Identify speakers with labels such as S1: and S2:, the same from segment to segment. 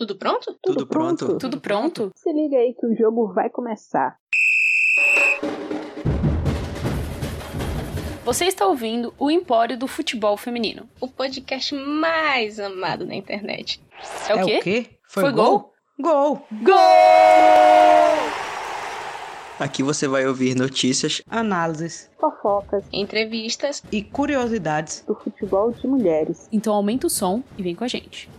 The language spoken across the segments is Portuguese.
S1: Tudo pronto?
S2: Tudo,
S3: Tudo
S2: pronto?
S3: pronto.
S4: Tudo pronto?
S3: Se liga aí que o jogo vai começar.
S4: Você está ouvindo o Empório do Futebol Feminino.
S1: O podcast mais amado na internet.
S4: É o quê?
S2: o quê?
S4: Foi gol?
S2: Gol!
S4: Gol!
S2: Aqui você vai ouvir notícias,
S5: análises
S3: Fofocas
S1: Entrevistas.
S5: e curiosidades.
S3: do futebol de mulheres.
S4: Então aumenta o som e vem com a gente.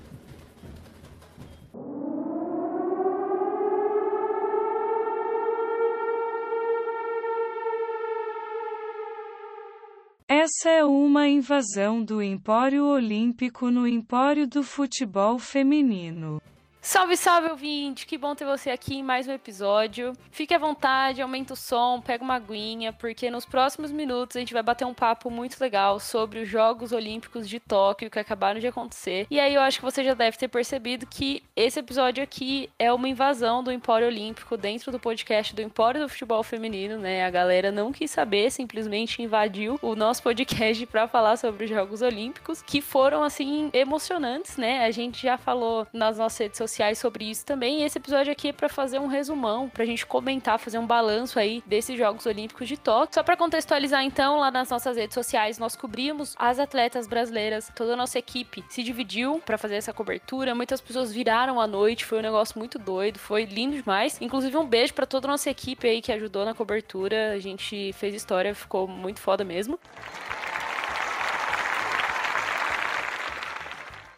S6: Essa é uma invasão do Empório Olímpico no Empório do Futebol Feminino.
S4: Salve, salve, ouvinte! Que bom ter você aqui em mais um episódio. Fique à vontade, aumenta o som, pega uma aguinha, porque nos próximos minutos a gente vai bater um papo muito legal sobre os Jogos Olímpicos de Tóquio que acabaram de acontecer. E aí eu acho que você já deve ter percebido que esse episódio aqui é uma invasão do Empório Olímpico dentro do podcast do Empório do Futebol Feminino, né? A galera não quis saber, simplesmente invadiu o nosso podcast para falar sobre os Jogos Olímpicos, que foram assim emocionantes, né? A gente já falou nas nossas redes sociais sobre isso também. E esse episódio aqui é para fazer um resumão, pra gente comentar, fazer um balanço aí desses Jogos Olímpicos de Tóquio. Só para contextualizar então, lá nas nossas redes sociais nós cobrimos as atletas brasileiras, toda a nossa equipe se dividiu para fazer essa cobertura. Muitas pessoas viraram à noite, foi um negócio muito doido, foi lindo demais. Inclusive um beijo para toda a nossa equipe aí que ajudou na cobertura. A gente fez história, ficou muito foda mesmo.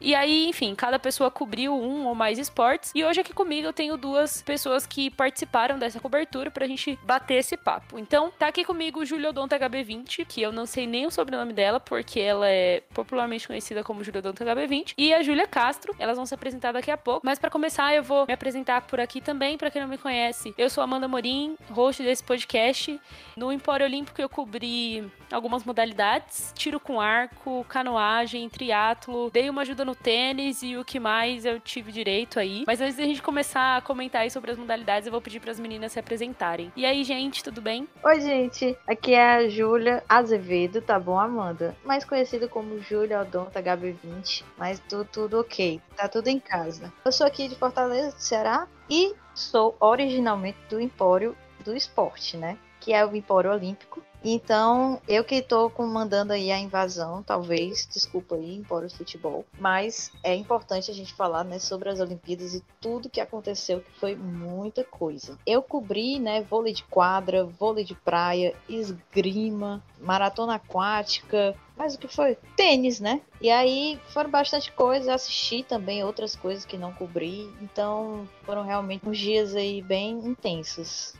S4: E aí, enfim, cada pessoa cobriu um ou mais esportes. E hoje aqui comigo eu tenho duas pessoas que participaram dessa cobertura pra gente bater esse papo. Então, tá aqui comigo Julia Odonta HB20, que eu não sei nem o sobrenome dela, porque ela é popularmente conhecida como Julia Odonta HB20, e a Júlia Castro. Elas vão se apresentar daqui a pouco. Mas para começar, eu vou me apresentar por aqui também, para quem não me conhece. Eu sou Amanda Morim, host desse podcast. No Empório Olímpico eu cobri algumas modalidades: tiro com arco, canoagem, triatlo, dei uma ajuda no tênis e o que mais eu tive direito aí. Mas antes da gente começar a comentar aí sobre as modalidades, eu vou pedir para as meninas se apresentarem. E aí, gente, tudo bem?
S7: Oi, gente. Aqui é a Júlia Azevedo, tá bom, Amanda? Mais conhecida como Júlia Odonta HB20, mas tudo, tudo ok. Tá tudo em casa. Eu sou aqui de Fortaleza, Ceará, e sou originalmente do Empório do Esporte, né? Que é o Empório Olímpico. Então, eu que tô comandando aí a invasão, talvez, desculpa aí, Empório do Futebol. Mas é importante a gente falar, né, sobre as Olimpíadas e tudo que aconteceu, que foi muita coisa. Eu cobri, né, vôlei de quadra, vôlei de praia, esgrima, maratona aquática, mas o que foi? Tênis, né? E aí foram bastante coisas, assisti também outras coisas que não cobri, então foram realmente uns dias aí bem intensos.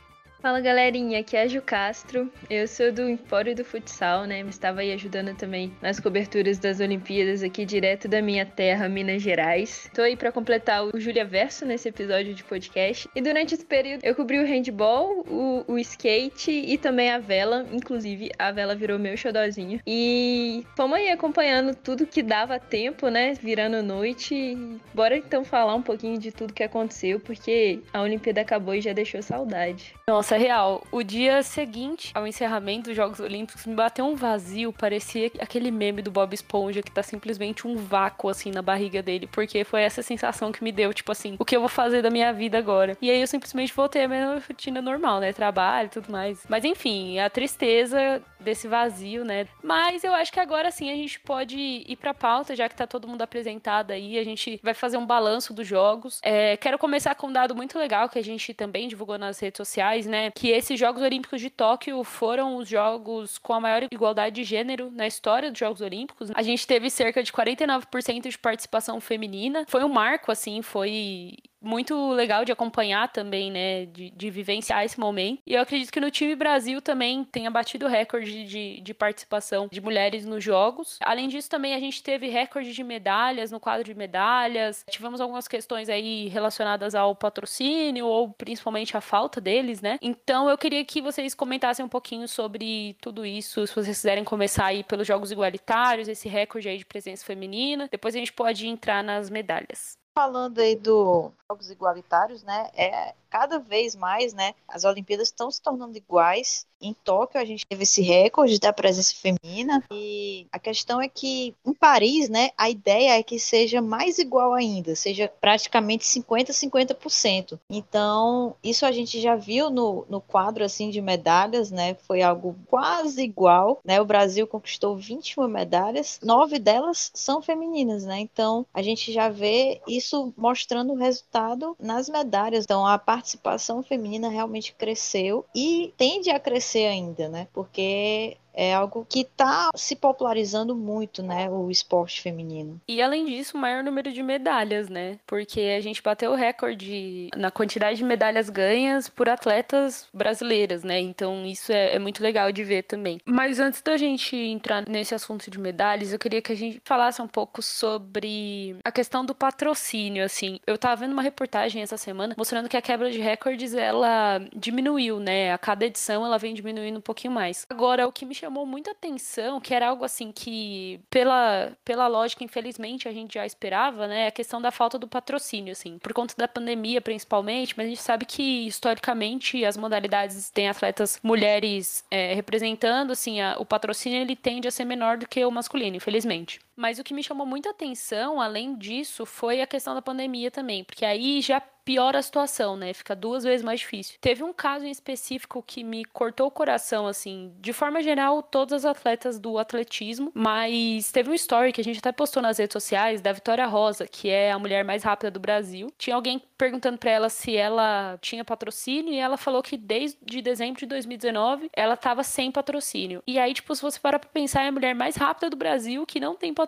S8: Fala galerinha, aqui é a Ju Castro. Eu sou do Empório do Futsal, né? Estava aí ajudando também nas coberturas das Olimpíadas aqui direto da minha terra, Minas Gerais. Tô aí para completar o Julia Verso nesse episódio de podcast. E durante esse período eu cobri o handball, o, o skate e também a vela. Inclusive, a vela virou meu xodozinho. E fomos aí acompanhando tudo que dava tempo, né? Virando noite. Bora então falar um pouquinho de tudo que aconteceu, porque a Olimpíada acabou e já deixou saudade.
S4: Nossa, real. O dia seguinte ao encerramento dos Jogos Olímpicos me bateu um vazio. Parecia aquele meme do Bob Esponja que tá simplesmente um vácuo assim na barriga dele. Porque foi essa sensação que me deu, tipo assim, o que eu vou fazer da minha vida agora? E aí eu simplesmente voltei à minha rotina normal, né? Trabalho e tudo mais. Mas enfim, a tristeza desse vazio, né? Mas eu acho que agora sim a gente pode ir pra pauta, já que tá todo mundo apresentado aí. A gente vai fazer um balanço dos jogos. É, quero começar com um dado muito legal que a gente também divulgou nas redes sociais, né? Que esses Jogos Olímpicos de Tóquio foram os jogos com a maior igualdade de gênero na história dos Jogos Olímpicos. A gente teve cerca de 49% de participação feminina. Foi um marco, assim, foi muito legal de acompanhar também, né? De, de, vivenciar esse momento. E eu acredito que no time Brasil também tenha batido recorde de, de, participação de mulheres nos jogos. Além disso, também a gente teve recorde de medalhas no quadro de medalhas. Tivemos algumas questões aí relacionadas ao patrocínio ou principalmente a falta deles, né? Então eu queria que vocês comentassem um pouquinho sobre tudo isso. Se vocês quiserem começar aí pelos jogos igualitários, esse recorde aí de presença feminina. Depois a gente pode entrar nas medalhas
S7: falando aí do, jogos igualitários, né? É cada vez mais, né? As Olimpíadas estão se tornando iguais. Em Tóquio a gente teve esse recorde da presença feminina e a questão é que em Paris, né, a ideia é que seja mais igual ainda, seja praticamente 50 50%. Então, isso a gente já viu no, no quadro assim de medalhas, né? Foi algo quase igual, né? O Brasil conquistou 21 medalhas, nove delas são femininas, né? Então, a gente já vê isso mostrando o resultado nas medalhas. Então, a participação feminina realmente cresceu e tende a crescer ainda, né? Porque é algo que está se popularizando muito, né, o esporte feminino.
S4: E além disso, o maior número de medalhas, né? Porque a gente bateu o recorde na quantidade de medalhas ganhas por atletas brasileiras, né? Então isso é, é muito legal de ver também. Mas antes da gente entrar nesse assunto de medalhas, eu queria que a gente falasse um pouco sobre a questão do patrocínio, assim. Eu tava vendo uma reportagem essa semana mostrando que a quebra de recordes ela diminuiu, né? A cada edição ela vem diminuindo um pouquinho mais. Agora, o que me chamou muita atenção, que era algo assim que, pela, pela lógica, infelizmente, a gente já esperava, né? A questão da falta do patrocínio, assim. Por conta da pandemia, principalmente, mas a gente sabe que, historicamente, as modalidades têm atletas mulheres é, representando, assim, a, o patrocínio ele tende a ser menor do que o masculino, infelizmente. Mas o que me chamou muita atenção, além disso, foi a questão da pandemia também, porque aí já piora a situação, né? Fica duas vezes mais difícil. Teve um caso em específico que me cortou o coração, assim. De forma geral, todas as atletas do atletismo, mas teve um story que a gente até postou nas redes sociais da Vitória Rosa, que é a mulher mais rápida do Brasil. Tinha alguém perguntando para ela se ela tinha patrocínio e ela falou que desde dezembro de 2019 ela tava sem patrocínio. E aí, tipo, se você parar pra pensar, é a mulher mais rápida do Brasil que não tem patrocínio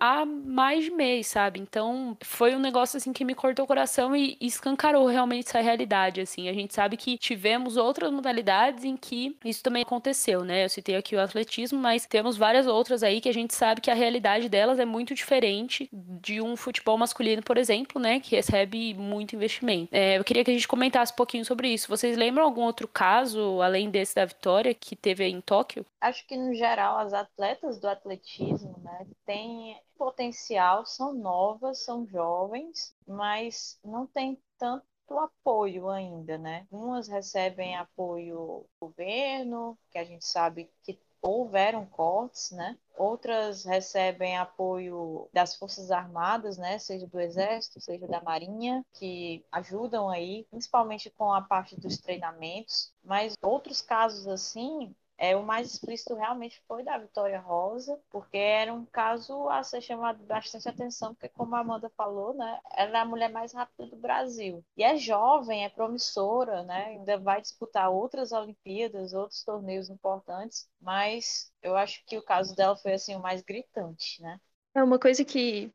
S4: há mais de mês, sabe? Então, foi um negócio assim que me cortou o coração e escancarou realmente essa realidade, assim. A gente sabe que tivemos outras modalidades em que isso também aconteceu, né? Eu citei aqui o atletismo, mas temos várias outras aí que a gente sabe que a realidade delas é muito diferente de um futebol masculino, por exemplo, né? Que recebe muito investimento. É, eu queria que a gente comentasse um pouquinho sobre isso. Vocês lembram algum outro caso, além desse da Vitória, que teve em Tóquio?
S7: Acho que, no geral, as atletas do atletismo, né, têm potencial, são novas, são jovens, mas não tem tanto apoio ainda, né? Umas recebem apoio do governo, que a gente sabe que houveram cortes, né? Outras recebem apoio das Forças Armadas, né? Seja do Exército, seja da Marinha, que ajudam aí, principalmente com a parte dos treinamentos. Mas outros casos assim, é, o mais explícito realmente foi da Vitória Rosa, porque era um caso a ser chamado bastante atenção, porque como a Amanda falou, né, ela é a mulher mais rápida do Brasil. E é jovem, é promissora, né, ainda vai disputar outras Olimpíadas, outros torneios importantes, mas eu acho que o caso dela foi assim o mais gritante, né?
S8: É uma coisa que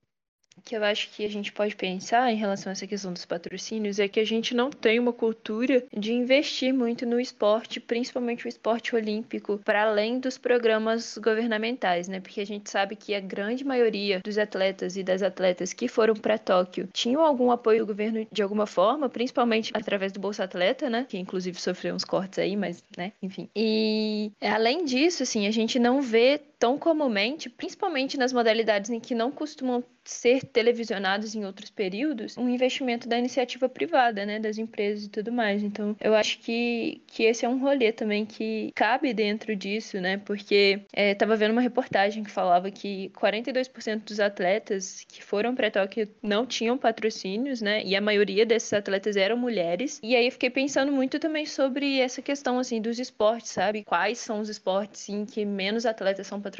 S8: que eu acho que a gente pode pensar em relação a essa questão dos patrocínios é que a gente não tem uma cultura de investir muito no esporte, principalmente o esporte olímpico, para além dos programas governamentais, né? Porque a gente sabe que a grande maioria dos atletas e das atletas que foram para Tóquio tinham algum apoio do governo de alguma forma, principalmente através do Bolsa Atleta, né? Que inclusive sofreu uns cortes aí, mas, né, enfim. E além disso, assim, a gente não vê tão comumente, principalmente nas modalidades em que não costumam ser televisionados em outros períodos, um investimento da iniciativa privada, né, das empresas e tudo mais. Então, eu acho que, que esse é um rolê também que cabe dentro disso, né, porque estava é, vendo uma reportagem que falava que 42% dos atletas que foram para Tóquio não tinham patrocínios, né, e a maioria desses atletas eram mulheres. E aí eu fiquei pensando muito também sobre essa questão, assim, dos esportes, sabe? Quais são os esportes em que menos atletas são patrocinados.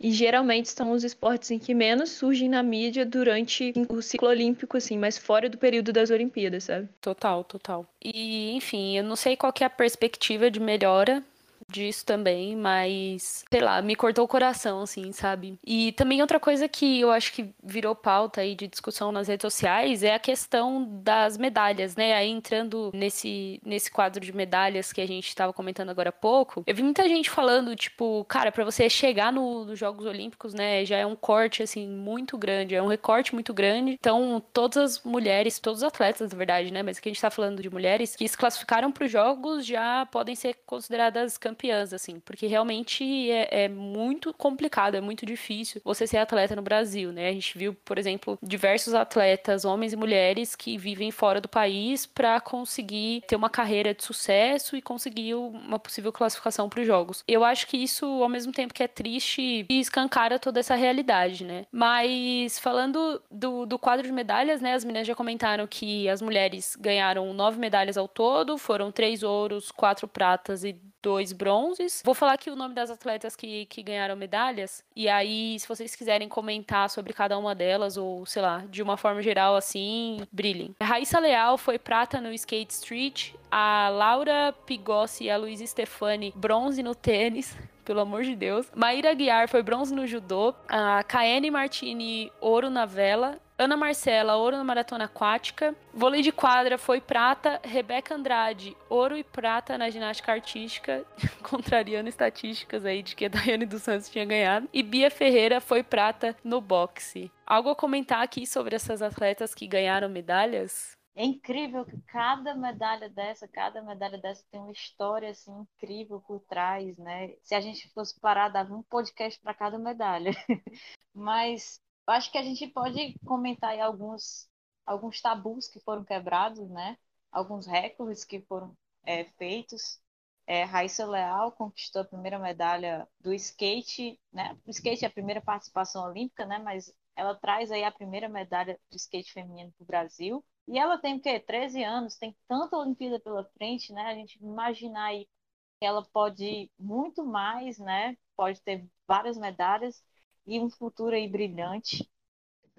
S8: E geralmente são os esportes em que menos surgem na mídia durante o ciclo olímpico, assim, mas fora do período das Olimpíadas, sabe?
S4: Total, total. E, enfim, eu não sei qual é a perspectiva de melhora disso também, mas sei lá, me cortou o coração, assim, sabe? E também outra coisa que eu acho que virou pauta aí de discussão nas redes sociais é a questão das medalhas, né? Aí entrando nesse, nesse quadro de medalhas que a gente estava comentando agora há pouco, eu vi muita gente falando, tipo, cara, para você chegar no, nos Jogos Olímpicos, né, já é um corte, assim, muito grande, é um recorte muito grande. Então, todas as mulheres, todos os atletas, na verdade, né, mas que a gente tá falando de mulheres, que se classificaram para os Jogos já podem ser consideradas campeãs campeãs, assim, porque realmente é, é muito complicado, é muito difícil você ser atleta no Brasil, né? A gente viu, por exemplo, diversos atletas, homens e mulheres, que vivem fora do país para conseguir ter uma carreira de sucesso e conseguir uma possível classificação para os Jogos. Eu acho que isso, ao mesmo tempo que é triste, escancara toda essa realidade, né? Mas falando do, do quadro de medalhas, né? As meninas já comentaram que as mulheres ganharam nove medalhas ao todo, foram três ouros, quatro pratas e dois bronzes. Vou falar aqui o nome das atletas que, que ganharam medalhas. E aí, se vocês quiserem comentar sobre cada uma delas, ou sei lá, de uma forma geral assim, brilhem. Raíssa Leal foi prata no skate street. A Laura Pigossi e a Luísa Stefani, bronze no tênis pelo amor de Deus. Maíra Guiar foi bronze no judô. A Kaene Martini, ouro na vela. Ana Marcela, ouro na maratona aquática. Vôlei de quadra foi prata. Rebeca Andrade, ouro e prata na ginástica artística, contrariando estatísticas aí de que a Daiane dos Santos tinha ganhado. E Bia Ferreira foi prata no boxe. Algo a comentar aqui sobre essas atletas que ganharam medalhas?
S7: É incrível que cada medalha dessa, cada medalha dessa tem uma história assim incrível por trás, né? Se a gente fosse parar, dava um podcast para cada medalha. Mas eu acho que a gente pode comentar aí alguns, alguns tabus que foram quebrados, né? Alguns recordes que foram é, feitos. É, Raíssa Leal conquistou a primeira medalha do skate, né? O skate é a primeira participação olímpica, né? Mas ela traz aí a primeira medalha do skate feminino para o Brasil. E ela tem o quê? 13 anos, tem tanta Olimpíada pela frente, né? A gente imaginar aí que ela pode muito mais, né? Pode ter várias medalhas e um futuro aí brilhante.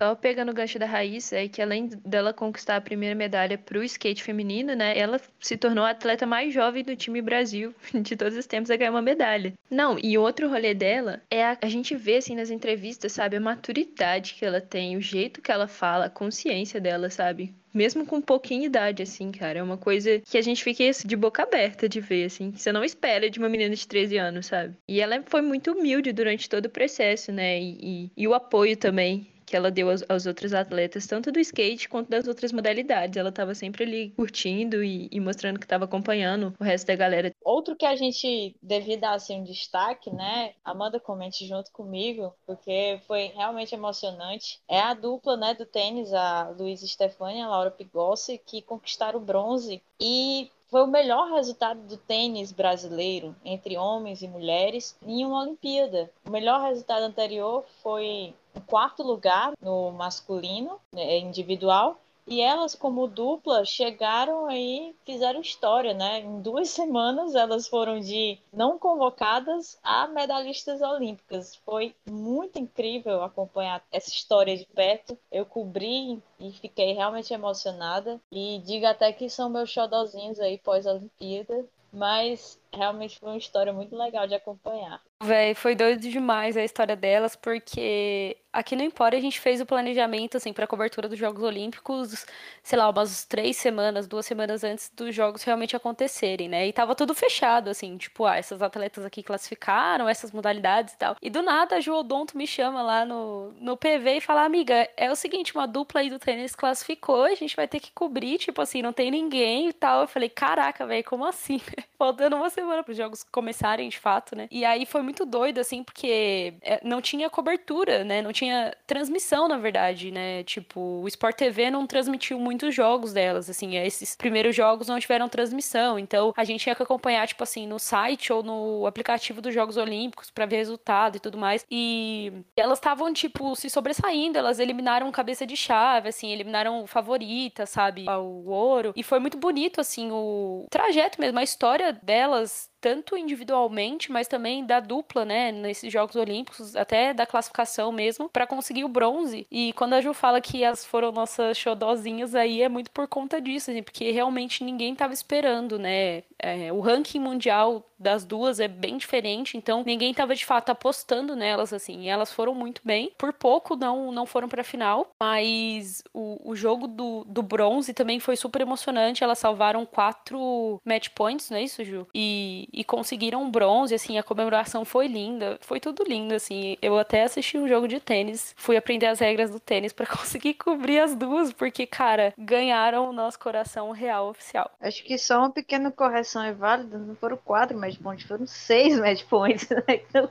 S8: Só pegando o gancho da Raíssa, é que além dela conquistar a primeira medalha para o skate feminino, né, ela se tornou a atleta mais jovem do time Brasil de todos os tempos a ganhar uma medalha. Não, e outro rolê dela é a, a gente vê assim nas entrevistas, sabe, a maturidade que ela tem, o jeito que ela fala, a consciência dela, sabe? Mesmo com pouquinha idade, assim, cara. É uma coisa que a gente fica de boca aberta de ver, assim. Que você não espera de uma menina de 13 anos, sabe? E ela foi muito humilde durante todo o processo, né? E, e, e o apoio também que ela deu aos, aos, outros atletas, tanto do skate quanto das outras modalidades. Ela estava sempre ali curtindo e, e mostrando que estava acompanhando o resto da galera.
S7: Outro que a gente devia dar assim um destaque, né? Amanda comente junto comigo, porque foi realmente emocionante. É a dupla, né, do tênis, a Luísa Stefani e a Laura Pigossi, que conquistaram o bronze e foi o melhor resultado do tênis brasileiro entre homens e mulheres em uma Olimpíada. O melhor resultado anterior foi o quarto lugar no masculino né, individual e elas, como dupla, chegaram aí, fizeram história, né? Em duas semanas, elas foram de não convocadas a medalhistas olímpicas. Foi muito incrível acompanhar essa história de perto. Eu cobri e fiquei realmente emocionada. E digo até que são meus xodozinhos aí pós-Olimpíada. Mas realmente foi uma história muito legal de acompanhar.
S4: Véi, foi doido demais a história delas, porque aqui no Empório a gente fez o planejamento, assim, pra cobertura dos Jogos Olímpicos, sei lá, umas três semanas, duas semanas antes dos Jogos realmente acontecerem, né? E tava tudo fechado, assim, tipo, ah, essas atletas aqui classificaram, essas modalidades e tal. E do nada a Ju Odonto me chama lá no, no PV e fala, amiga, é o seguinte, uma dupla aí do tênis classificou, a gente vai ter que cobrir, tipo assim, não tem ninguém e tal. Eu falei, caraca, velho, como assim? Faltando uma semana para os jogos começarem de fato, né? E aí foi muito doido, assim, porque é, não tinha cobertura, né? Não tinha transmissão, na verdade, né? Tipo, o Sport TV não transmitiu muitos jogos delas, assim, esses primeiros jogos não tiveram transmissão, então a gente tinha que acompanhar, tipo assim, no site ou no aplicativo dos Jogos Olímpicos para ver resultado e tudo mais. E elas estavam, tipo, se sobressaindo, elas eliminaram cabeça de chave, assim, eliminaram favorita, sabe? O ouro. E foi muito bonito, assim, o trajeto mesmo, a história delas tanto individualmente, mas também da dupla, né, nesses Jogos Olímpicos, até da classificação mesmo, para conseguir o bronze. E quando a Ju fala que as foram nossas xodozinhas aí, é muito por conta disso, assim, porque realmente ninguém tava esperando, né? É, o ranking mundial das duas é bem diferente, então ninguém tava de fato apostando nelas, assim, e elas foram muito bem. Por pouco não, não foram pra final, mas o, o jogo do, do bronze também foi super emocionante. Elas salvaram quatro match points, não é isso, Ju? E e conseguiram bronze, assim, a comemoração foi linda, foi tudo lindo, assim. Eu até assisti um jogo de tênis, fui aprender as regras do tênis para conseguir cobrir as duas, porque, cara, ganharam o nosso coração real oficial.
S7: Acho que só uma pequena correção é válida, não foram quatro match points, foram seis match points, né? Então,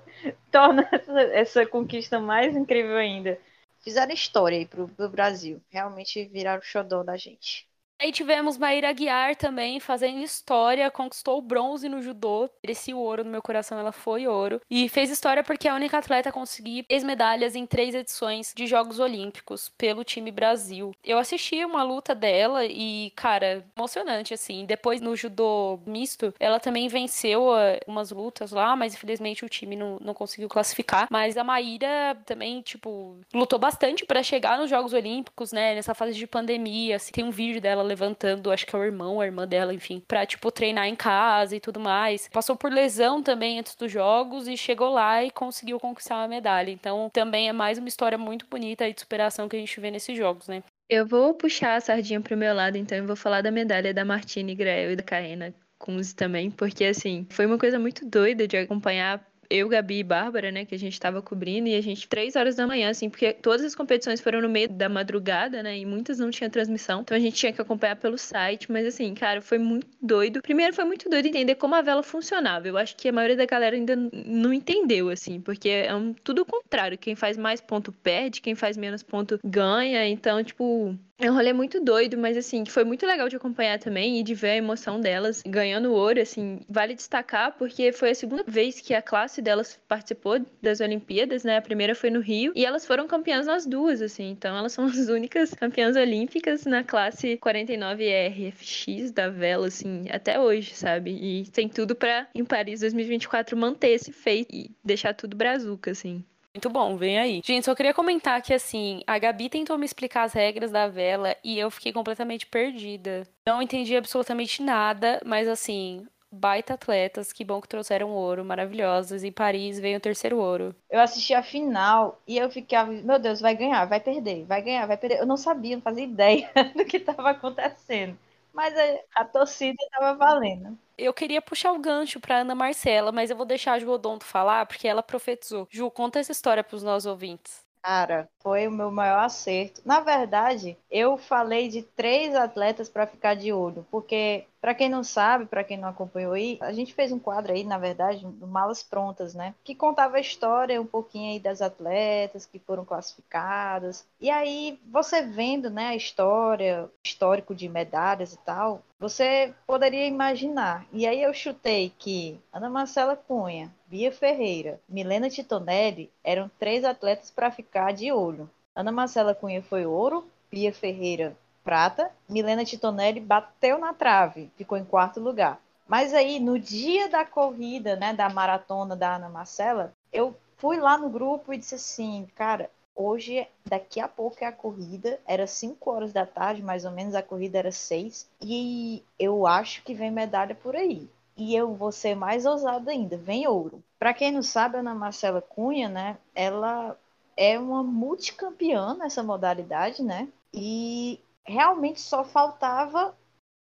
S7: torna essa, essa conquista mais incrível ainda. Fizeram história aí pro, pro Brasil. Realmente viraram o xodó da gente.
S4: Aí tivemos Maíra Aguiar também fazendo história, conquistou o bronze no judô, merecia o ouro no meu coração, ela foi ouro. E fez história porque é a única atleta a conseguir três medalhas em três edições de Jogos Olímpicos pelo time Brasil. Eu assisti uma luta dela e, cara, emocionante, assim. Depois no judô misto, ela também venceu uh, umas lutas lá, mas infelizmente o time não, não conseguiu classificar. Mas a Maíra também, tipo, lutou bastante para chegar nos Jogos Olímpicos, né, nessa fase de pandemia. Assim, tem um vídeo dela levantando, acho que é o irmão, a irmã dela, enfim, pra, tipo, treinar em casa e tudo mais. Passou por lesão também antes dos jogos e chegou lá e conseguiu conquistar uma medalha. Então, também é mais uma história muito bonita de superação que a gente vê nesses jogos, né?
S8: Eu vou puxar a sardinha pro meu lado, então eu vou falar da medalha da Martine Grael e da Kaena Kunz também, porque assim, foi uma coisa muito doida de acompanhar eu, Gabi e Bárbara, né, que a gente tava cobrindo, e a gente, três horas da manhã, assim, porque todas as competições foram no meio da madrugada, né, e muitas não tinham transmissão, então a gente tinha que acompanhar pelo site, mas assim, cara, foi muito doido. Primeiro foi muito doido entender como a vela funcionava. Eu acho que a maioria da galera ainda não entendeu, assim, porque é um, tudo o contrário. Quem faz mais ponto perde, quem faz menos ponto ganha. Então, tipo, é um rolê muito doido, mas assim, foi muito legal de acompanhar também e de ver a emoção delas ganhando ouro, assim, vale destacar porque foi a segunda vez que a classe delas participou das Olimpíadas, né? A primeira foi no Rio e elas foram campeãs nas duas, assim, então elas são as únicas campeãs olímpicas na classe 49 RFX da vela, assim, até hoje, sabe? E tem tudo para em Paris 2024 manter esse feito e deixar tudo brazuca, assim.
S4: Muito bom, vem aí. Gente, só queria comentar que, assim, a Gabi tentou me explicar as regras da vela e eu fiquei completamente perdida. Não entendi absolutamente nada, mas, assim, baita atletas, que bom que trouxeram ouro, maravilhosas. Em Paris veio o terceiro ouro.
S7: Eu assisti a final e eu ficava, meu Deus, vai ganhar, vai perder, vai ganhar, vai perder. Eu não sabia, não fazia ideia do que estava acontecendo. Mas a, a torcida estava valendo.
S4: Eu queria puxar o gancho para Ana Marcela, mas eu vou deixar a Ju Odonto falar, porque ela profetizou. Ju, conta essa história para os nossos ouvintes.
S7: Cara, foi o meu maior acerto. Na verdade, eu falei de três atletas para ficar de olho, porque para quem não sabe, para quem não acompanhou aí, a gente fez um quadro aí, na verdade, do Malas Prontas, né? Que contava a história um pouquinho aí das atletas que foram classificadas. E aí, você vendo, né, a história, histórico de medalhas e tal, você poderia imaginar. E aí eu chutei que Ana Marcela Cunha, Bia Ferreira, Milena Titonelli eram três atletas para ficar de olho. Ana Marcela Cunha foi ouro, Bia Ferreira prata, Milena Titonelli bateu na trave, ficou em quarto lugar. Mas aí, no dia da corrida, né, da maratona da Ana Marcela, eu fui lá no grupo e disse assim, cara, hoje, daqui a pouco é a corrida, era 5 horas da tarde, mais ou menos, a corrida era 6, e eu acho que vem medalha por aí. E eu vou ser mais ousada ainda, vem ouro. Para quem não sabe, a Ana Marcela Cunha, né, ela é uma multicampeã nessa modalidade, né? E realmente só faltava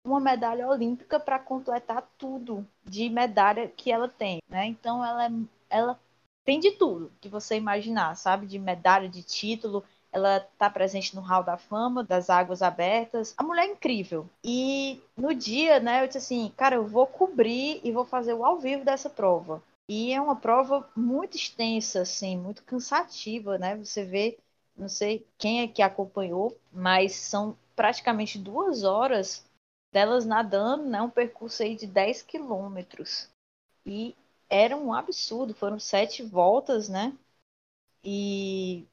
S7: uma medalha olímpica para completar tudo de medalha que ela tem, né? Então ela é, ela tem de tudo que você imaginar, sabe? De medalha, de título. Ela está presente no Hall da Fama, das Águas Abertas. A mulher é incrível. E no dia, né, eu disse assim, cara, eu vou cobrir e vou fazer o ao vivo dessa prova. E é uma prova muito extensa, assim, muito cansativa, né? Você vê não sei quem é que acompanhou, mas são praticamente duas horas delas nadando, né? Um percurso aí de 10 quilômetros. E era um absurdo, foram sete voltas, né? E,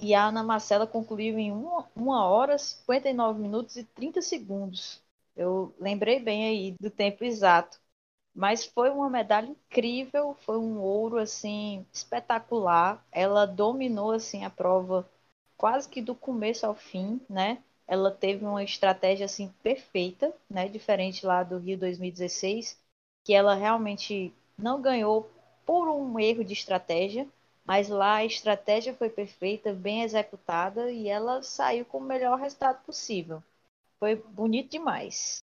S7: e a Ana Marcela concluiu em uma, uma hora, 59 minutos e 30 segundos. Eu lembrei bem aí do tempo exato. Mas foi uma medalha incrível, foi um ouro assim espetacular. Ela dominou assim a prova quase que do começo ao fim, né? Ela teve uma estratégia assim perfeita, né? Diferente lá do Rio 2016, que ela realmente não ganhou por um erro de estratégia, mas lá a estratégia foi perfeita, bem executada e ela saiu com o melhor resultado possível. Foi bonito demais.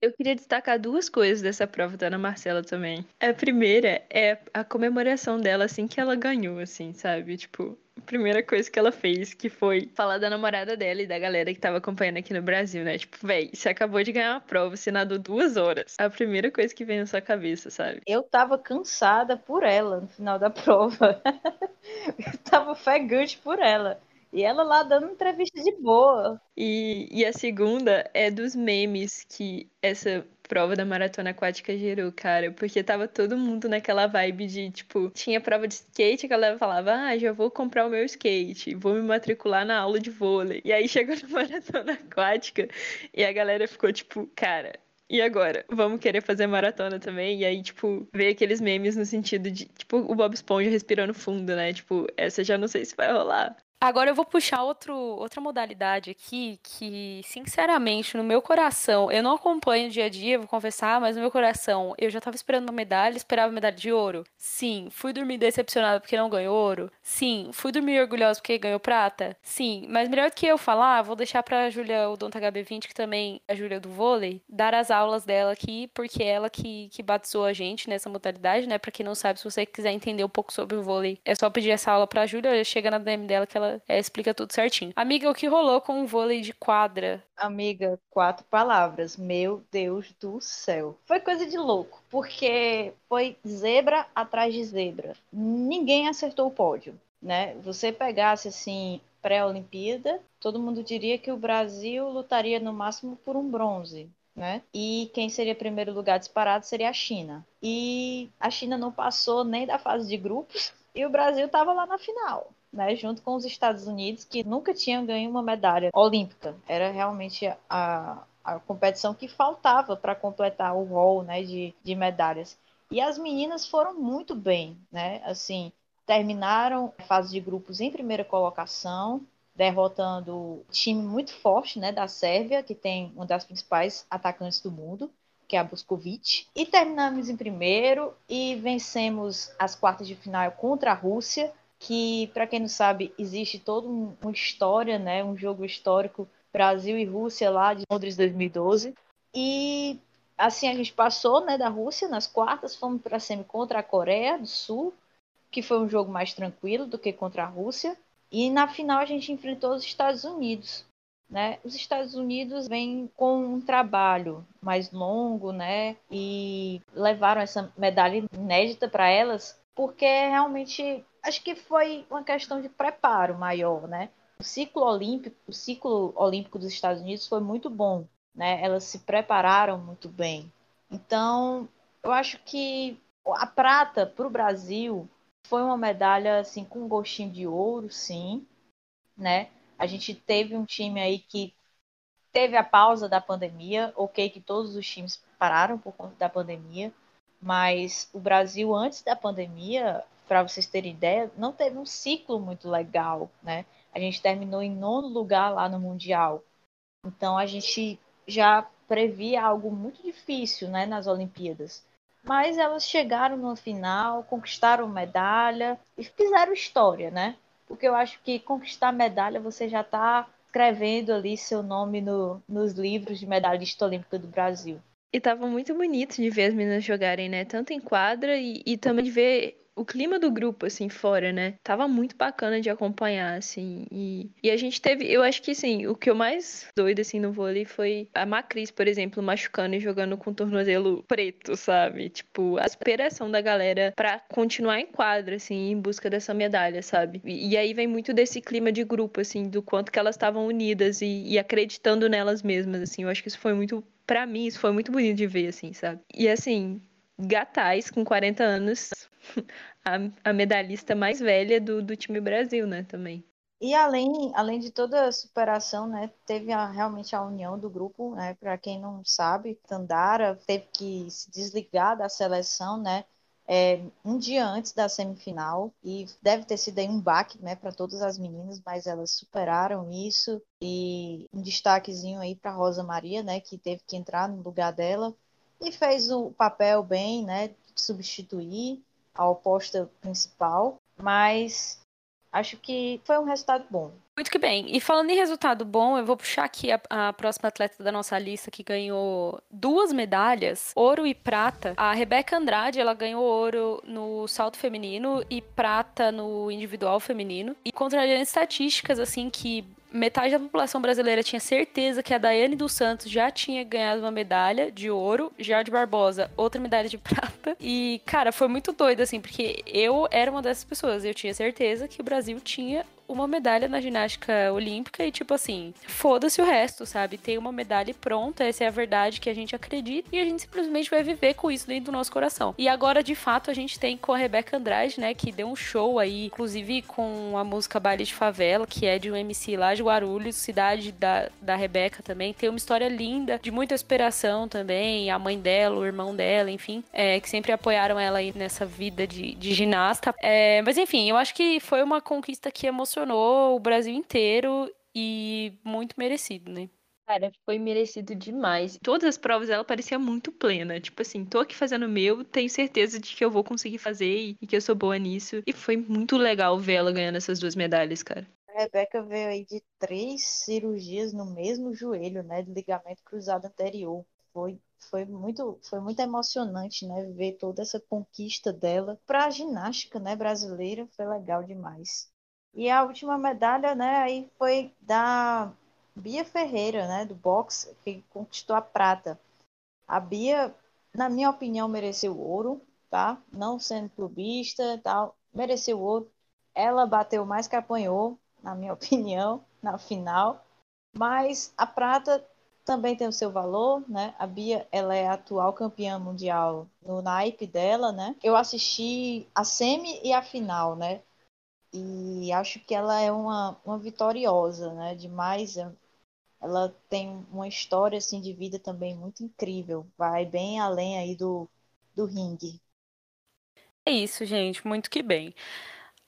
S8: Eu queria destacar duas coisas dessa prova da Ana Marcela também. A primeira é a comemoração dela assim que ela ganhou, assim, sabe? Tipo, primeira coisa que ela fez, que foi falar da namorada dela e da galera que tava acompanhando aqui no Brasil, né? Tipo, véi, você acabou de ganhar uma prova, você nadou duas horas. A primeira coisa que vem na sua cabeça, sabe?
S7: Eu tava cansada por ela no final da prova. eu tava ofegante por ela. E ela lá dando entrevista de boa.
S8: E, e a segunda é dos memes que essa prova da maratona aquática gerou, cara, porque tava todo mundo naquela vibe de, tipo, tinha prova de skate, a galera falava, ah, já vou comprar o meu skate, vou me matricular na aula de vôlei. E aí chegou na maratona aquática e a galera ficou, tipo, cara, e agora? Vamos querer fazer maratona também? E aí, tipo, ver aqueles memes no sentido de, tipo, o Bob Esponja respirando fundo, né? Tipo, essa já não sei se vai rolar.
S4: Agora eu vou puxar outro, outra modalidade aqui que, sinceramente, no meu coração, eu não acompanho dia a dia, vou confessar, mas no meu coração, eu já tava esperando uma medalha, esperava medalha de ouro. Sim. Fui dormir decepcionada porque não ganhou ouro. Sim. Fui dormir orgulhosa porque ganhou prata. Sim. Mas melhor do que eu falar, vou deixar pra Júlia, o Donta HB20, que também é a Júlia do vôlei, dar as aulas dela aqui, porque é ela que, que batizou a gente nessa modalidade, né? Pra quem não sabe, se você quiser entender um pouco sobre o vôlei, é só pedir essa aula pra Júlia, chega na DM dela que é, explica tudo certinho. Amiga, o que rolou com o vôlei de quadra?
S7: Amiga, quatro palavras. Meu Deus do céu. Foi coisa de louco, porque foi zebra atrás de zebra. Ninguém acertou o pódio, né? Você pegasse assim pré-Olimpíada, todo mundo diria que o Brasil lutaria no máximo por um bronze, né? E quem seria primeiro lugar disparado seria a China. E a China não passou nem da fase de grupos e o Brasil estava lá na final né, junto com os Estados Unidos, que nunca tinham ganho uma medalha olímpica. Era realmente a, a competição que faltava para completar o rol né, de, de medalhas. E as meninas foram muito bem, né? Assim, terminaram a fase de grupos em primeira colocação, derrotando um time muito forte, né, da Sérvia, que tem uma das principais atacantes do mundo, que é a Buscovic. E terminamos em primeiro e vencemos as quartas de final contra a Rússia, que, para quem não sabe, existe toda uma história, né, um jogo histórico Brasil e Rússia lá de Londres 2012. E assim a gente passou, né, da Rússia nas quartas, fomos para a semi contra a Coreia do Sul, que foi um jogo mais tranquilo do que contra a Rússia. E na final a gente enfrentou os Estados Unidos. Né? Os Estados Unidos vêm com um trabalho mais longo, né? E levaram essa medalha inédita para elas, porque realmente acho que foi uma questão de preparo maior, né? O ciclo olímpico, o ciclo olímpico dos Estados Unidos foi muito bom, né? Elas se prepararam muito bem. Então, eu acho que a prata para o Brasil foi uma medalha assim com um gostinho de ouro, sim, né? A gente teve um time aí que teve a pausa da pandemia, ok que todos os times pararam por conta da pandemia, mas o Brasil antes da pandemia para vocês terem ideia, não teve um ciclo muito legal, né? A gente terminou em nono lugar lá no Mundial. Então a gente já previa algo muito difícil, né, nas Olimpíadas. Mas elas chegaram no final, conquistaram medalha e fizeram história, né? Porque eu acho que conquistar medalha você já está escrevendo ali seu nome no, nos livros de medalhista olímpica do Brasil.
S8: E tava muito bonito de ver as meninas jogarem, né? Tanto em quadra e, e também de ver o clima do grupo, assim, fora, né? Tava muito bacana de acompanhar, assim. E, e a gente teve, eu acho que, assim, o que eu mais doido, assim, no vôlei foi a Macris, por exemplo, machucando e jogando com o tornozelo preto, sabe? Tipo, a superação da galera pra continuar em quadra, assim, em busca dessa medalha, sabe? E, e aí vem muito desse clima de grupo, assim, do quanto que elas estavam unidas e, e acreditando nelas mesmas, assim. Eu acho que isso foi muito para mim, isso foi muito bonito de ver, assim, sabe? E assim, Gatais, com 40 anos, a, a medalhista mais velha do, do time Brasil, né, também.
S7: E além, além de toda a superação, né, teve a, realmente a união do grupo, né, para quem não sabe, Tandara teve que se desligar da seleção, né, é, um dia antes da semifinal e deve ter sido aí um baque, né, para todas as meninas, mas elas superaram isso e um destaquezinho aí para Rosa Maria, né, que teve que entrar no lugar dela e fez o papel bem, né, de substituir a oposta principal, mas acho que foi um resultado bom.
S4: Muito que bem. E falando em resultado bom, eu vou puxar aqui a, a, próxima atleta da nossa lista que ganhou duas medalhas, ouro e prata. A Rebeca Andrade, ela ganhou ouro no salto feminino e prata no individual feminino. E contrariando estatísticas, assim, que metade da população brasileira tinha certeza que a Daiane dos Santos já tinha ganhado uma medalha de ouro, Jardim Barbosa, outra medalha de prata. E, cara, foi muito doido, assim, porque eu era uma dessas pessoas. Eu tinha certeza que o Brasil tinha uma medalha na ginástica olímpica e, tipo assim, foda-se o resto, sabe? Tem uma medalha pronta, essa é a verdade que a gente acredita e a gente simplesmente vai viver com isso dentro do nosso coração. E agora, de fato, a gente tem com a Rebeca Andrade, né, que deu um show aí, inclusive com a música Baile de Favela, que é de um MC lá de Guarulhos, cidade da, da Rebeca também. Tem uma história linda, de muita inspiração também, a mãe dela, o irmão dela, enfim, é, que sempre apoiaram ela aí nessa vida de, de ginasta. É, mas enfim, eu acho que foi uma conquista que emocionou emocionou o Brasil inteiro e muito merecido, né?
S8: Cara, foi merecido demais. Todas as provas ela parecia muito plena. Tipo assim, tô aqui fazendo o meu, tenho certeza de que eu vou conseguir fazer e que eu sou boa nisso. E foi muito legal ver ela ganhando essas duas medalhas, cara.
S7: A Rebeca veio aí de três cirurgias no mesmo joelho, né? De ligamento cruzado anterior. Foi, foi, muito, foi muito emocionante, né? Ver toda essa conquista dela. Pra ginástica, né, brasileira, foi legal demais. E a última medalha, né, aí foi da Bia Ferreira, né, do boxe, que conquistou a prata. A Bia, na minha opinião, mereceu ouro, tá? Não sendo clubista tal, mereceu ouro. Ela bateu mais que apanhou, na minha opinião, na final. Mas a prata também tem o seu valor, né? A Bia, ela é a atual campeã mundial no naipe dela, né? Eu assisti a semi e a final, né? E acho que ela é uma, uma vitoriosa, né? Demais. Ela tem uma história assim de vida também muito incrível. Vai bem além aí do, do ringue.
S4: É isso, gente. Muito que bem.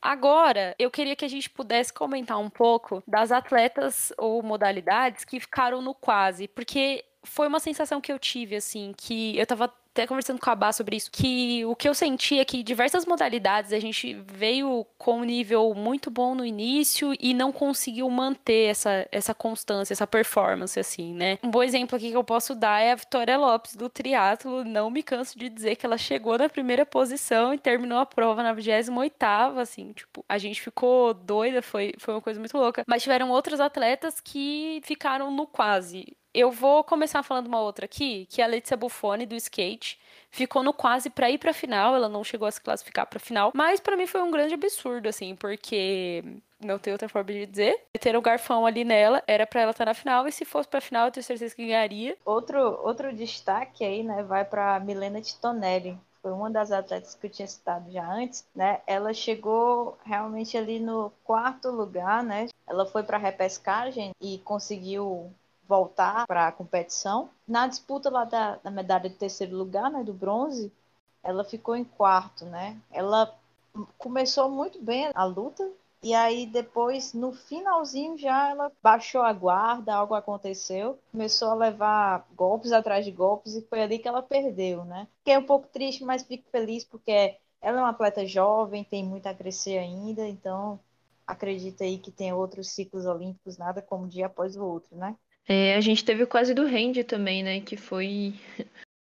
S4: Agora, eu queria que a gente pudesse comentar um pouco das atletas ou modalidades que ficaram no quase, porque foi uma sensação que eu tive, assim, que eu tava até conversando com a Bá sobre isso, que o que eu senti é que diversas modalidades a gente veio com um nível muito bom no início e não conseguiu manter essa, essa constância, essa performance, assim, né? Um bom exemplo aqui que eu posso dar é a Vitória Lopes do triatlo. Não me canso de dizer que ela chegou na primeira posição e terminou a prova na 28 assim, tipo, a gente ficou doida, foi, foi uma coisa muito louca. Mas tiveram outros atletas que ficaram no quase. Eu vou começar falando uma outra aqui, que é a Letícia Buffoni do skate. Ficou no quase para ir para final, ela não chegou a se classificar para final, mas para mim foi um grande absurdo assim, porque não tem outra forma de dizer. Ter um garfão ali nela, era para ela estar tá na final, e se fosse pra final, eu tenho certeza que ganharia.
S7: Outro, outro destaque aí, né, vai para Milena Titonelli. Foi uma das atletas que eu tinha citado já antes, né? Ela chegou realmente ali no quarto lugar, né? Ela foi para repescagem e conseguiu voltar para a competição. Na disputa lá da, da medalha de terceiro lugar, né, do bronze, ela ficou em quarto, né? Ela começou muito bem a luta e aí depois no finalzinho já ela baixou a guarda, algo aconteceu, começou a levar golpes atrás de golpes e foi ali que ela perdeu, né? Fiquei um pouco triste, mas fico feliz porque ela é uma atleta jovem, tem muito a crescer ainda, então acredita aí que tem outros ciclos olímpicos, nada como um dia após o outro, né?
S8: É, a gente teve quase do hand também, né? Que foi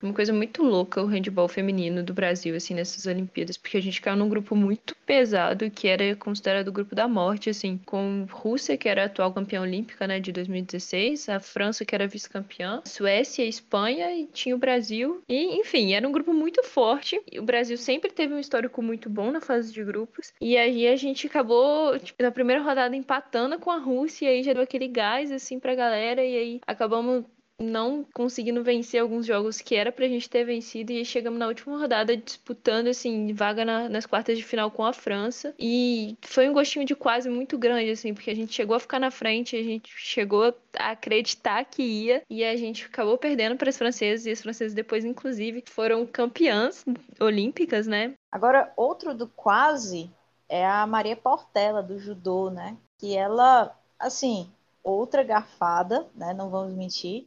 S8: uma coisa muito louca o handball feminino do Brasil, assim, nessas Olimpíadas, porque a gente caiu num grupo muito pesado, que era considerado o grupo da morte, assim, com Rússia, que era a atual campeã olímpica, né, de 2016, a França, que era vice-campeã, Suécia, Espanha e tinha o Brasil. E, enfim, era um grupo muito forte. O Brasil sempre teve um histórico muito bom na fase de grupos. E aí a gente acabou, tipo, na primeira rodada empatando com a Rússia, e aí já deu aquele gás, assim, pra galera, e aí acabamos não conseguindo vencer alguns jogos que era pra gente ter vencido e chegamos na última rodada disputando assim vaga na, nas quartas de final com a França. E foi um gostinho de quase muito grande assim porque a gente chegou a ficar na frente a gente chegou a acreditar que ia e a gente acabou perdendo para as francesas e as francesas depois inclusive foram campeãs olímpicas né?
S7: Agora outro do quase é a Maria Portela do judô né? Que ela assim outra garfada né? Não vamos mentir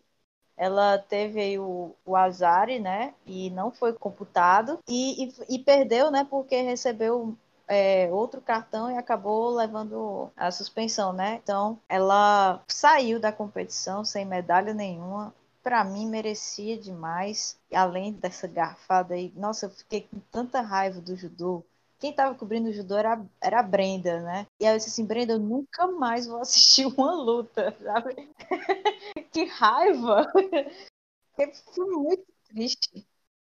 S7: ela teve o, o azar, né? E não foi computado. E, e, e, perdeu, né? Porque recebeu é, outro cartão e acabou levando a suspensão, né? Então ela saiu da competição sem medalha nenhuma. Para mim merecia demais. Além dessa garfada aí, nossa, eu fiquei com tanta raiva do judô quem tava cobrindo o judô era, era a Brenda, né? E aí eu disse assim, Brenda, eu nunca mais vou assistir uma luta, sabe? que raiva! Foi muito triste.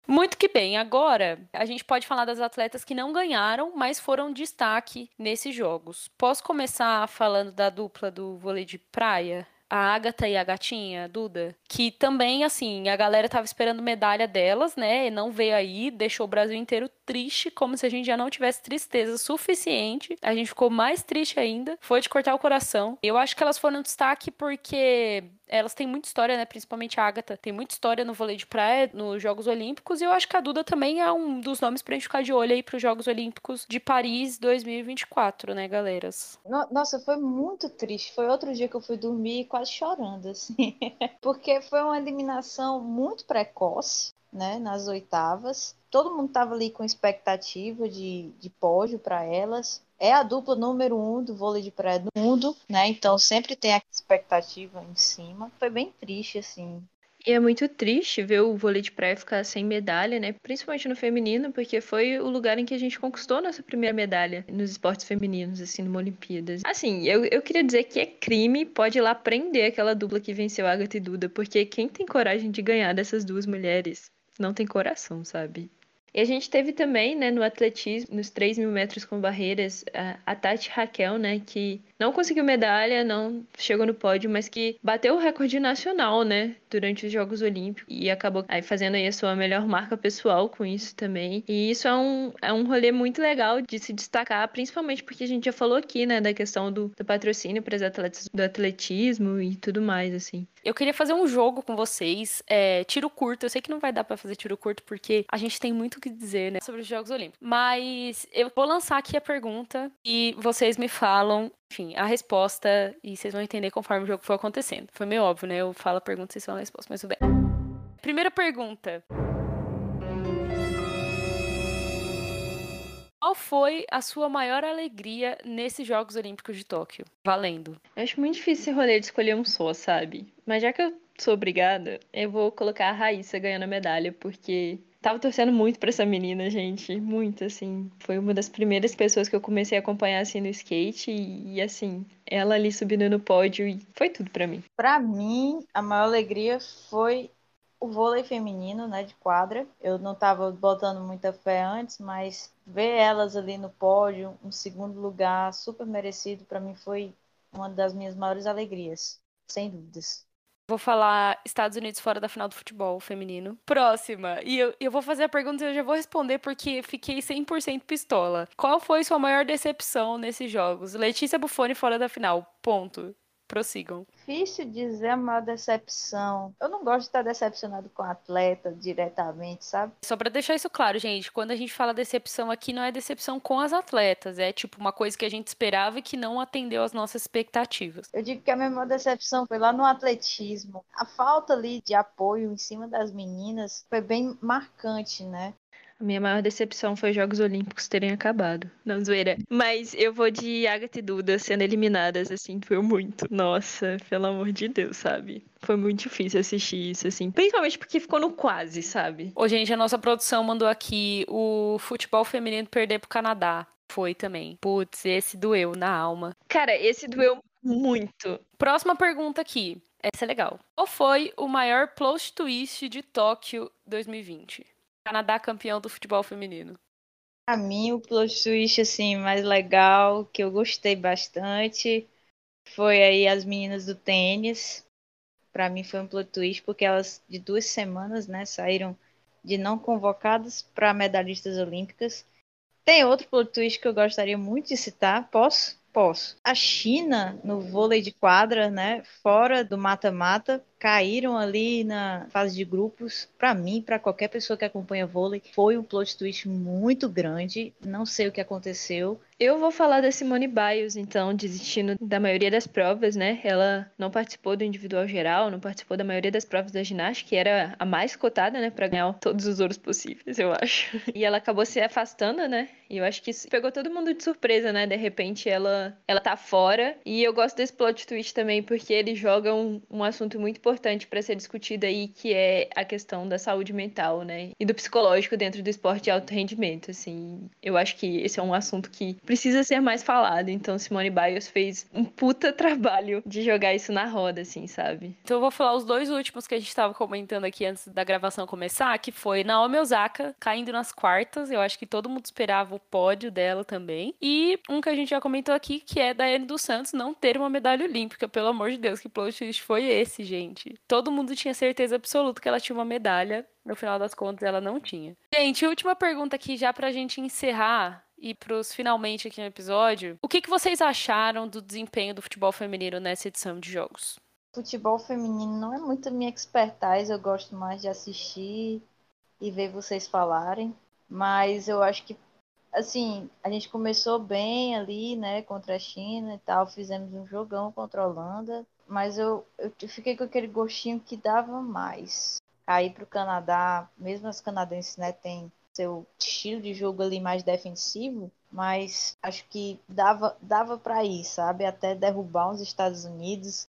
S4: Muito que bem. Agora, a gente pode falar das atletas que não ganharam, mas foram destaque nesses jogos. Posso começar falando da dupla do vôlei de praia? A Agatha e a gatinha, Duda, que também, assim, a galera tava esperando medalha delas, né? E não veio aí, deixou o Brasil inteiro triste, como se a gente já não tivesse tristeza suficiente. A gente ficou mais triste ainda. Foi de cortar o coração. Eu acho que elas foram destaque porque elas têm muita história, né? Principalmente a Agatha tem muita história no vôlei de praia, nos Jogos Olímpicos, e eu acho que a Duda também é um dos nomes pra gente ficar de olho aí pros Jogos Olímpicos de Paris 2024, né, galeras?
S7: Nossa, foi muito triste. Foi outro dia que eu fui dormir quase chorando, assim. Porque foi uma eliminação muito precoce, né, nas oitavas. Todo mundo tava ali com expectativa de, de pódio para elas é a dupla número um do vôlei de praia do mundo, né? Então sempre tem a expectativa em cima. Foi bem triste, assim.
S8: E é muito triste ver o vôlei de praia ficar sem medalha, né? Principalmente no feminino, porque foi o lugar em que a gente conquistou nossa primeira medalha nos esportes femininos, assim, numa Olimpíadas. Assim, eu, eu queria dizer que é crime, pode ir lá prender aquela dupla que venceu Agatha e Duda, porque quem tem coragem de ganhar dessas duas mulheres não tem coração, sabe? E a gente teve também, né, no atletismo, nos 3 mil metros com barreiras, a Tati Raquel, né, que não conseguiu medalha, não chegou no pódio, mas que bateu o recorde nacional, né, durante os Jogos Olímpicos e acabou aí fazendo aí a sua melhor marca pessoal com isso também. E isso é um, é um rolê muito legal de se destacar, principalmente porque a gente já falou aqui, né, da questão do, do patrocínio para os atletas do atletismo e tudo mais, assim.
S4: Eu queria fazer um jogo com vocês, é, tiro curto. Eu sei que não vai dar para fazer tiro curto porque a gente tem muito o que dizer, né, sobre os Jogos Olímpicos. Mas eu vou lançar aqui a pergunta e vocês me falam, enfim, a resposta e vocês vão entender conforme o jogo for acontecendo. Foi meio óbvio, né? Eu falo a pergunta, vocês falam a resposta, mas tudo bem. Primeira pergunta. Qual foi a sua maior alegria nesses Jogos Olímpicos de Tóquio? Valendo.
S8: Eu acho muito difícil esse rolê de escolher um só, sabe? Mas já que eu sou obrigada, eu vou colocar a Raíssa ganhando a medalha, porque tava torcendo muito pra essa menina, gente. Muito, assim. Foi uma das primeiras pessoas que eu comecei a acompanhar, assim, no skate. E, assim, ela ali subindo no pódio. E foi tudo para mim.
S7: Para mim, a maior alegria foi o vôlei feminino, né, de quadra. Eu não estava botando muita fé antes, mas ver elas ali no pódio, um segundo lugar super merecido, para mim foi uma das minhas maiores alegrias, sem dúvidas.
S4: Vou falar Estados Unidos fora da final do futebol feminino. Próxima. E eu, eu vou fazer a pergunta e eu já vou responder porque fiquei 100% pistola. Qual foi sua maior decepção nesses jogos? Letícia Buffoni fora da final. Ponto prossigam.
S7: Difícil dizer a maior decepção. Eu não gosto de estar decepcionado com o atleta diretamente, sabe?
S4: Só para deixar isso claro, gente, quando a gente fala decepção aqui, não é decepção com as atletas, é tipo uma coisa que a gente esperava e que não atendeu às nossas expectativas.
S7: Eu digo que a minha maior decepção foi lá no atletismo. A falta ali de apoio em cima das meninas foi bem marcante, né?
S8: Minha maior decepção foi os Jogos Olímpicos terem acabado. Não, zoeira. Mas eu vou de Agatha e Duda sendo eliminadas, assim, foi muito. Nossa, pelo amor de Deus, sabe? Foi muito difícil assistir isso, assim. Principalmente porque ficou no quase, sabe?
S4: Ô, gente, a nossa produção mandou aqui o futebol feminino perder pro Canadá. Foi também. Putz, esse doeu na alma.
S8: Cara, esse doeu muito.
S4: Próxima pergunta aqui. Essa é legal. Qual foi o maior plot twist de Tóquio 2020? Canadá campeão do futebol feminino?
S7: Pra mim, o plot twist assim, mais legal, que eu gostei bastante, foi aí as meninas do tênis. Para mim foi um plot twist, porque elas, de duas semanas, né, saíram de não convocadas para medalhistas olímpicas. Tem outro plot twist que eu gostaria muito de citar, posso? Posso. A China, no vôlei de quadra, né, fora do mata-mata, caíram ali na fase de grupos. Para mim, para qualquer pessoa que acompanha vôlei, foi um plot twist muito grande. Não sei o que aconteceu.
S8: Eu vou falar da Simone Biles, então, desistindo da maioria das provas, né? Ela não participou do individual geral, não participou da maioria das provas da ginástica, que era a mais cotada, né, para ganhar todos os ouros possíveis, eu acho. E ela acabou se afastando, né? E eu acho que isso pegou todo mundo de surpresa, né? De repente ela ela tá fora. E eu gosto desse plot twist também porque ele joga um, um assunto muito importante para ser discutido aí, que é a questão da saúde mental, né? E do psicológico dentro do esporte de alto rendimento, assim. Eu acho que esse é um assunto que precisa ser mais falado. Então, Simone Biles fez um puta trabalho de jogar isso na roda, assim, sabe?
S4: Então, eu vou falar os dois últimos que a gente estava comentando aqui antes da gravação começar, que foi Naomi Osaka caindo nas quartas. Eu acho que todo mundo esperava o pódio dela também. E um que a gente já comentou aqui, que é Daiane dos Santos não ter uma medalha olímpica. Pelo amor de Deus, que plot twist foi esse, gente? Todo mundo tinha certeza absoluta que ela tinha uma medalha. No final das contas, ela não tinha. Gente, última pergunta aqui já pra gente encerrar e pros finalmente aqui no episódio. O que, que vocês acharam do desempenho do futebol feminino nessa edição de jogos?
S7: Futebol feminino não é muito minha expertise, eu gosto mais de assistir e ver vocês falarem. Mas eu acho que, assim, a gente começou bem ali, né, contra a China e tal, fizemos um jogão contra a Holanda. Mas eu, eu fiquei com aquele gostinho que dava mais. Aí pro Canadá, mesmo as canadenses, né, tem seu estilo de jogo ali mais defensivo, mas acho que dava dava para ir, sabe? Até derrubar os Estados Unidos,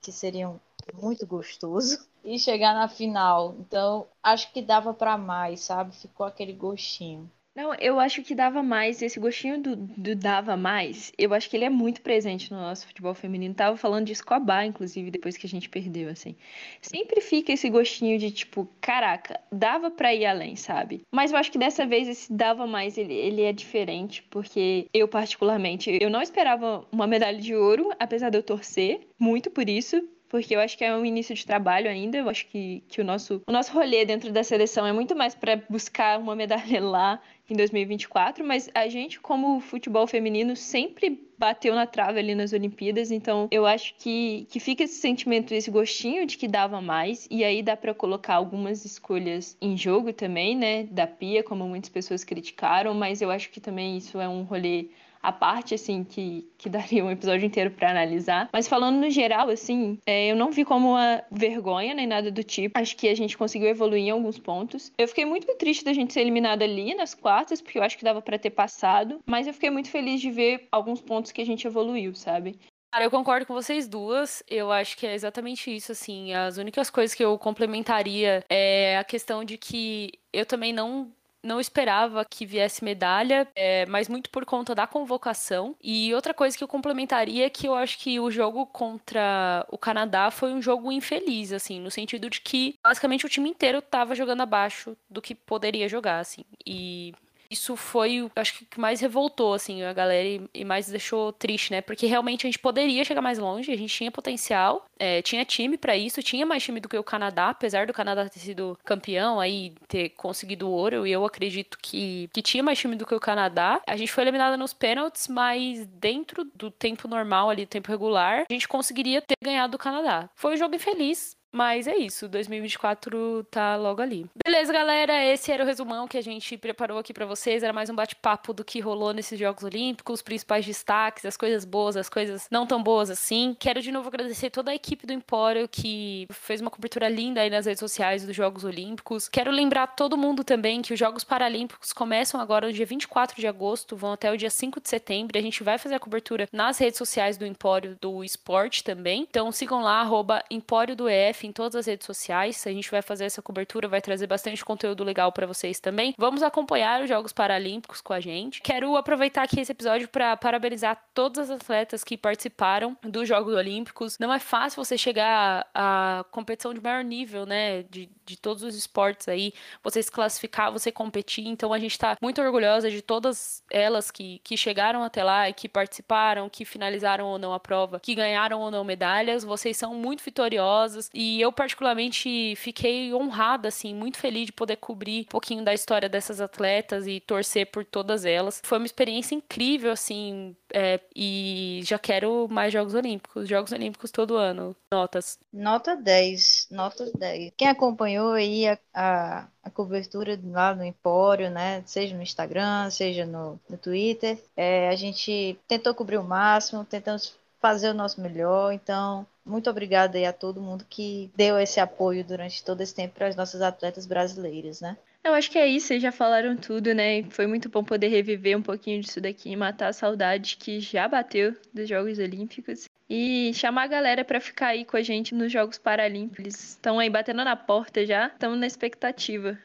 S7: que seriam muito gostoso, e chegar na final. Então, acho que dava para mais, sabe? Ficou aquele gostinho.
S8: Não, eu acho que dava mais, esse gostinho do, do dava mais, eu acho que ele é muito presente no nosso futebol feminino. Tava falando de Escobar, inclusive, depois que a gente perdeu, assim. Sempre fica esse gostinho de, tipo, caraca, dava pra ir além, sabe? Mas eu acho que dessa vez esse dava mais, ele, ele é diferente, porque eu, particularmente, eu não esperava uma medalha de ouro, apesar de eu torcer muito por isso, porque eu acho que é um início de trabalho ainda. Eu acho que, que o, nosso, o nosso rolê dentro da seleção é muito mais para buscar uma medalha lá em 2024, mas a gente, como futebol feminino, sempre bateu na trave ali nas Olimpíadas, então eu acho que, que fica esse sentimento, esse gostinho de que dava mais, e aí dá para colocar algumas escolhas em jogo também, né, da Pia, como muitas pessoas criticaram, mas eu acho que também isso é um rolê a parte, assim, que, que daria um episódio inteiro para analisar. Mas falando no geral, assim, é, eu não vi como uma vergonha nem nada do tipo. Acho que a gente conseguiu evoluir em alguns pontos. Eu fiquei muito triste da gente ser eliminada ali nas quartas, porque eu acho que dava para ter passado. Mas eu fiquei muito feliz de ver alguns pontos que a gente evoluiu, sabe?
S4: Cara, eu concordo com vocês duas. Eu acho que é exatamente isso, assim. As únicas coisas que eu complementaria é a questão de que eu também não não esperava que viesse medalha, é, mas muito por conta da convocação. E outra coisa que eu complementaria é que eu acho que o jogo contra o Canadá foi um jogo infeliz, assim, no sentido de que basicamente o time inteiro estava jogando abaixo do que poderia jogar, assim. E isso foi, acho que, o que mais revoltou, assim, a galera e, mais deixou triste, né? Porque realmente a gente poderia chegar mais longe, a gente tinha potencial, é, tinha time para isso, tinha mais time do que o Canadá, apesar do Canadá ter sido campeão, aí ter conseguido ouro, e eu acredito que, que tinha mais time do que o Canadá. A gente foi eliminada nos pênaltis, mas dentro do tempo normal ali, do tempo regular, a gente conseguiria ter ganhado do Canadá. Foi um jogo infeliz, mas é isso, 2024 tá logo ali. Beleza, galera, esse era o resumão que a gente preparou aqui para vocês. Era mais um bate-papo do que rolou nesses Jogos Olímpicos, os principais destaques, as coisas boas, as coisas não tão boas assim. Quero de novo agradecer toda a equipe do Empório que fez uma cobertura linda aí nas redes sociais dos Jogos Olímpicos. Quero lembrar todo mundo também que os Jogos Paralímpicos começam agora no dia 24 de agosto, vão até o dia 5 de setembro. A gente vai fazer a cobertura nas redes sociais do Empório do Esporte também. Então sigam lá, Empório do EF em todas as redes sociais. A gente vai fazer essa cobertura, vai trazer bastante conteúdo legal para vocês também. Vamos acompanhar os Jogos Paralímpicos com a gente. Quero aproveitar aqui esse episódio para parabenizar todas as atletas que participaram dos Jogos Olímpicos. Não é fácil você chegar à competição de maior nível, né, de, de todos os esportes aí, você se classificar, você competir. Então a gente está muito orgulhosa de todas elas que, que chegaram até lá e que participaram, que finalizaram ou não a prova, que ganharam ou não medalhas. Vocês são muito vitoriosas e E eu, particularmente, fiquei honrada, assim, muito feliz de poder cobrir um pouquinho da história dessas atletas e torcer por todas elas. Foi uma experiência incrível, assim, é, e já quero mais Jogos Olímpicos. Jogos Olímpicos todo ano. Notas.
S7: Nota 10. Nota 10. Quem acompanhou aí a, a, a cobertura lá no Empório, né? Seja no Instagram, seja no, no Twitter, é, a gente tentou cobrir o máximo, tentamos fazer o nosso melhor. Então, muito obrigada aí a todo mundo que deu esse apoio durante todo esse tempo para as nossas atletas brasileiras, né?
S8: Eu acho que é isso, vocês já falaram tudo, né? Foi muito bom poder reviver um pouquinho disso daqui e matar a saudade que já bateu dos Jogos Olímpicos. E chamar a galera para ficar aí com a gente nos Jogos Paralímpicos. Estão aí batendo na porta já, estamos na expectativa.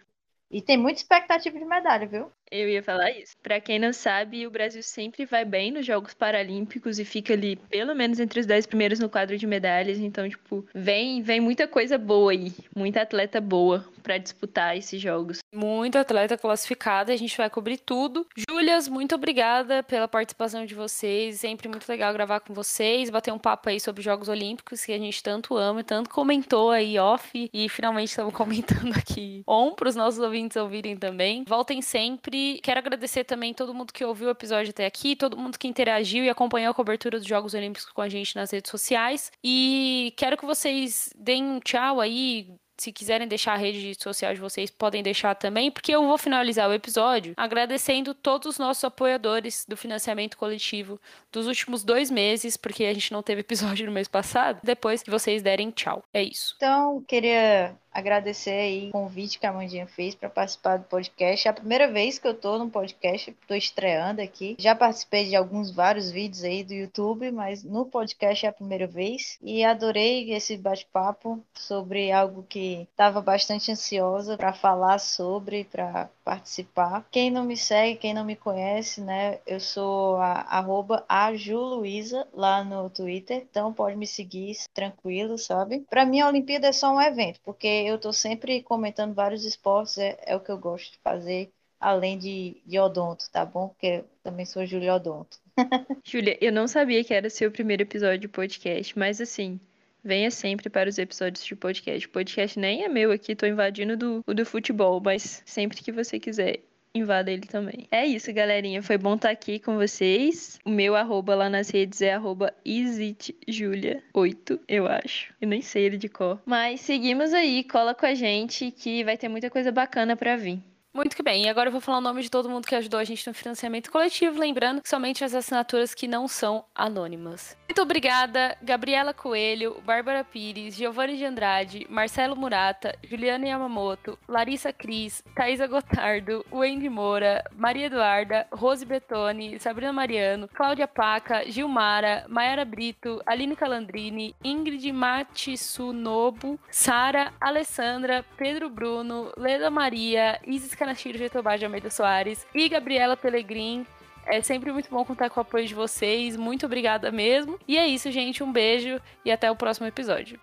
S7: E tem muita expectativa de medalha, viu?
S8: Eu ia falar isso. Para quem não sabe, o Brasil sempre vai bem nos Jogos Paralímpicos e fica ali pelo menos entre os 10 primeiros no quadro de medalhas. Então, tipo, vem, vem muita coisa boa aí, muita atleta boa para disputar esses jogos.
S4: Muito atleta classificada, a gente vai cobrir tudo. Júlias, muito obrigada pela participação de vocês. Sempre muito legal gravar com vocês, bater um papo aí sobre Jogos Olímpicos que a gente tanto ama, e tanto comentou aí off e finalmente estamos comentando aqui on para os nossos ouvintes ouvirem também. Voltem sempre quero agradecer também todo mundo que ouviu o episódio até aqui, todo mundo que interagiu e acompanhou a cobertura dos Jogos Olímpicos com a gente nas redes sociais. E quero que vocês deem um tchau aí, se quiserem deixar a rede social de vocês, podem deixar também, porque eu vou finalizar o episódio agradecendo todos os nossos apoiadores do financiamento coletivo dos últimos dois meses, porque a gente não teve episódio no mês passado, depois que vocês derem tchau. É isso.
S7: Então, queria agradecer aí o convite que a Mandinha fez para participar do podcast. É a primeira vez que eu tô no podcast, tô estreando aqui. Já participei de alguns vários vídeos aí do YouTube, mas no podcast é a primeira vez e adorei esse bate-papo sobre algo que estava bastante ansiosa para falar sobre, para participar. Quem não me segue, quem não me conhece, né? Eu sou a arroba ajuluísa lá no Twitter, então pode me seguir tranquilo, sabe? Para mim a Olimpíada é só um evento, porque eu tô sempre comentando vários esportes, é, é o que eu gosto de fazer, além de, de odonto, tá bom? Porque também sou Júlia Odonto.
S8: Júlia, eu não sabia que era seu primeiro episódio de podcast, mas assim, venha sempre para os episódios de podcast. Podcast nem é meu aqui, tô invadindo do, o do futebol, mas sempre que você quiser, invada ele também. É isso, galerinha. Foi bom estar aqui com vocês. O meu arroba lá nas redes é arroba ExitJulia8, eu acho. Eu nem sei ele de cor. Mas seguimos aí, cola com a gente que vai ter muita coisa bacana para vir.
S4: Muito que bem. E agora eu vou falar o nome de todo mundo que ajudou a gente no financiamento coletivo, lembrando que somente as assinaturas que não são anônimas. Muito obrigada, Gabriela Coelho, Bárbara Pires, Giovanni de Andrade, Marcelo Murata, Juliana Yamamoto, Larissa Cris, Thaisa Gotardo, Wendy Moura, Maria Eduarda, Rose Betoni, Sabrina Mariano, Cláudia Paca, Gilmara, Mayara Brito, Aline Calandrini, Ingrid Matsunobu, Sara, Alessandra, Pedro Bruno, Leda Maria, Isis Canachiro Getobá de Almeida Soares e Gabriela Pelegrin. É sempre muito bom contar com o apoio de vocês. Muito obrigada mesmo. E é isso, gente. Um beijo e até o próximo episódio.